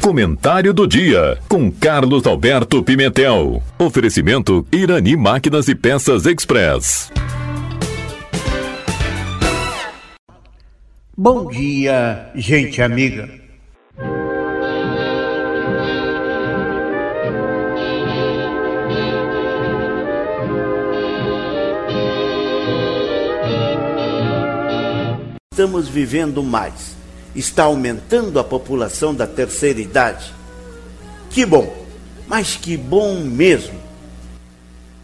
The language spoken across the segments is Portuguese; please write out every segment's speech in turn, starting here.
Comentário do dia com Carlos Alberto Pimentel. Oferecimento Irani Máquinas e Peças Express. Bom dia, gente amiga. Estamos vivendo mais está aumentando a população da terceira idade. Que bom, mas que bom mesmo.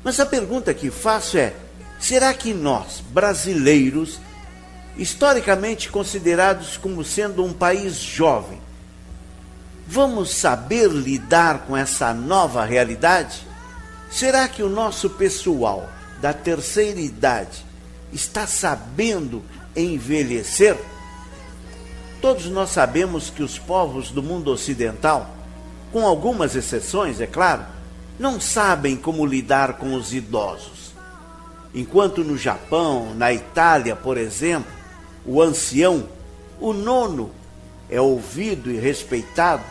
Mas a pergunta que faço é: será que nós, brasileiros, historicamente considerados como sendo um país jovem, vamos saber lidar com essa nova realidade? Será que o nosso pessoal da terceira idade está sabendo envelhecer? Todos nós sabemos que os povos do mundo ocidental, com algumas exceções, é claro, não sabem como lidar com os idosos. Enquanto no Japão, na Itália, por exemplo, o ancião, o nono, é ouvido e respeitado,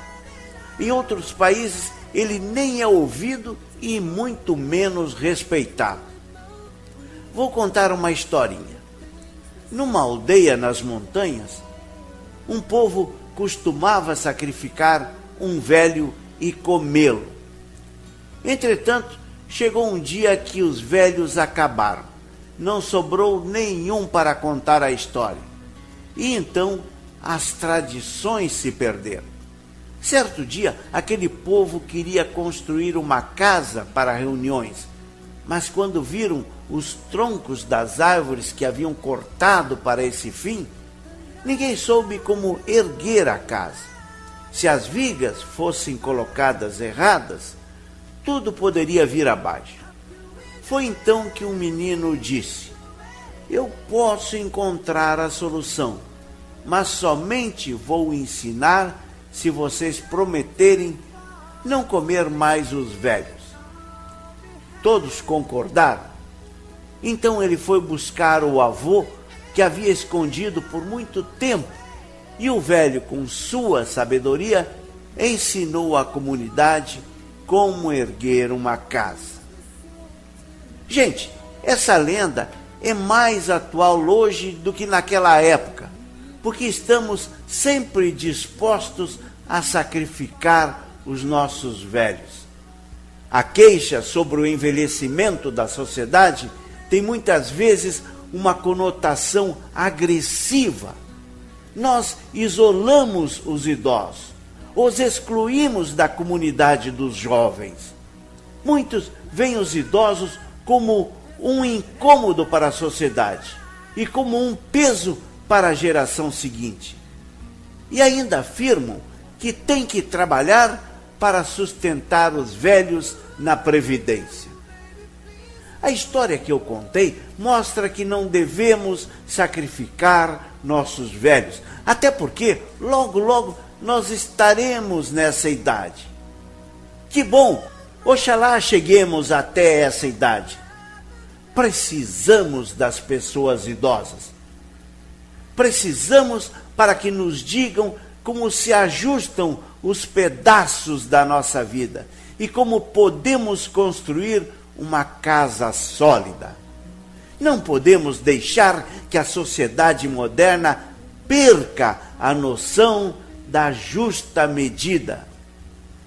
em outros países ele nem é ouvido e muito menos respeitado. Vou contar uma historinha. Numa aldeia nas montanhas, um povo costumava sacrificar um velho e comê-lo. Entretanto, chegou um dia que os velhos acabaram. Não sobrou nenhum para contar a história. E então as tradições se perderam. Certo dia, aquele povo queria construir uma casa para reuniões, mas quando viram os troncos das árvores que haviam cortado para esse fim, Ninguém soube como erguer a casa. Se as vigas fossem colocadas erradas, tudo poderia vir abaixo. Foi então que um menino disse: Eu posso encontrar a solução, mas somente vou ensinar se vocês prometerem não comer mais os velhos. Todos concordaram. Então ele foi buscar o avô que havia escondido por muito tempo, e o velho, com sua sabedoria, ensinou à comunidade como erguer uma casa. Gente, essa lenda é mais atual hoje do que naquela época, porque estamos sempre dispostos a sacrificar os nossos velhos. A queixa sobre o envelhecimento da sociedade tem muitas vezes uma conotação agressiva. Nós isolamos os idosos, os excluímos da comunidade dos jovens. Muitos veem os idosos como um incômodo para a sociedade e como um peso para a geração seguinte. E ainda afirmam que tem que trabalhar para sustentar os velhos na previdência. A história que eu contei mostra que não devemos sacrificar nossos velhos, até porque logo, logo nós estaremos nessa idade. Que bom! Oxalá cheguemos até essa idade. Precisamos das pessoas idosas. Precisamos para que nos digam como se ajustam os pedaços da nossa vida e como podemos construir uma casa sólida. Não podemos deixar que a sociedade moderna perca a noção da justa medida.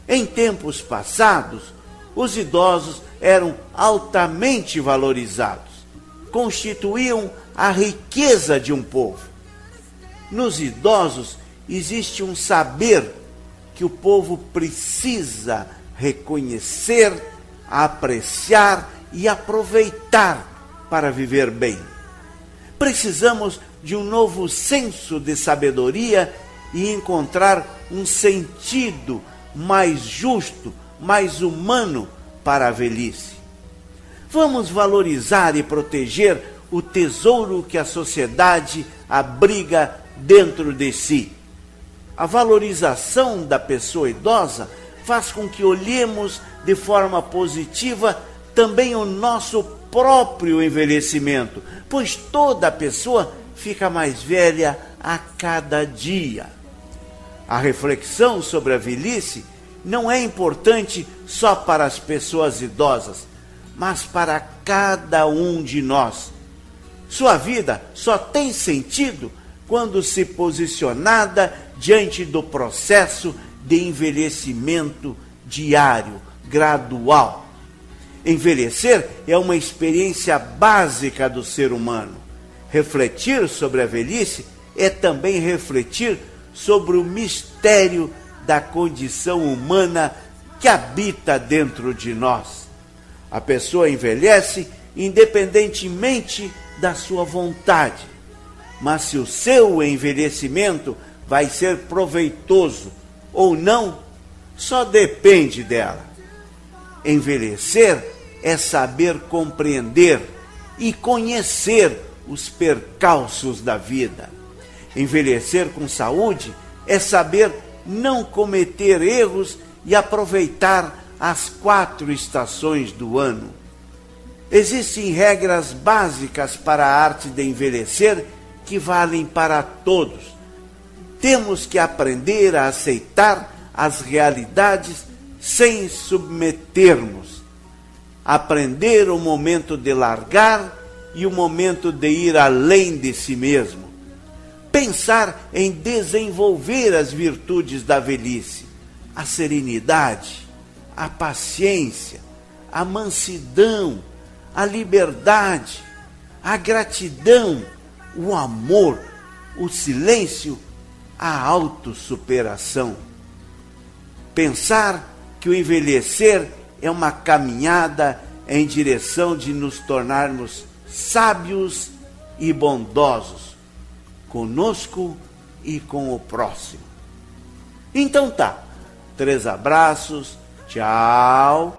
Em tempos passados, os idosos eram altamente valorizados, constituíam a riqueza de um povo. Nos idosos existe um saber que o povo precisa reconhecer apreciar e aproveitar para viver bem. Precisamos de um novo senso de sabedoria e encontrar um sentido mais justo, mais humano para a velhice. Vamos valorizar e proteger o tesouro que a sociedade abriga dentro de si. A valorização da pessoa idosa faz com que olhemos de forma positiva também o nosso próprio envelhecimento, pois toda pessoa fica mais velha a cada dia. A reflexão sobre a velhice não é importante só para as pessoas idosas, mas para cada um de nós. Sua vida só tem sentido quando se posicionada diante do processo de envelhecimento diário, gradual. Envelhecer é uma experiência básica do ser humano. Refletir sobre a velhice é também refletir sobre o mistério da condição humana que habita dentro de nós. A pessoa envelhece independentemente da sua vontade, mas se o seu envelhecimento vai ser proveitoso ou não, só depende dela. Envelhecer é saber compreender e conhecer os percalços da vida. Envelhecer com saúde é saber não cometer erros e aproveitar as quatro estações do ano. Existem regras básicas para a arte de envelhecer que valem para todos. Temos que aprender a aceitar as realidades sem submetermos. Aprender o momento de largar e o momento de ir além de si mesmo pensar em desenvolver as virtudes da velhice, a serenidade, a paciência, a mansidão, a liberdade, a gratidão, o amor, o silêncio, a autossuperação. Pensar que o envelhecer é uma caminhada em direção de nos tornarmos sábios e bondosos conosco e com o próximo. Então tá. Três abraços. Tchau.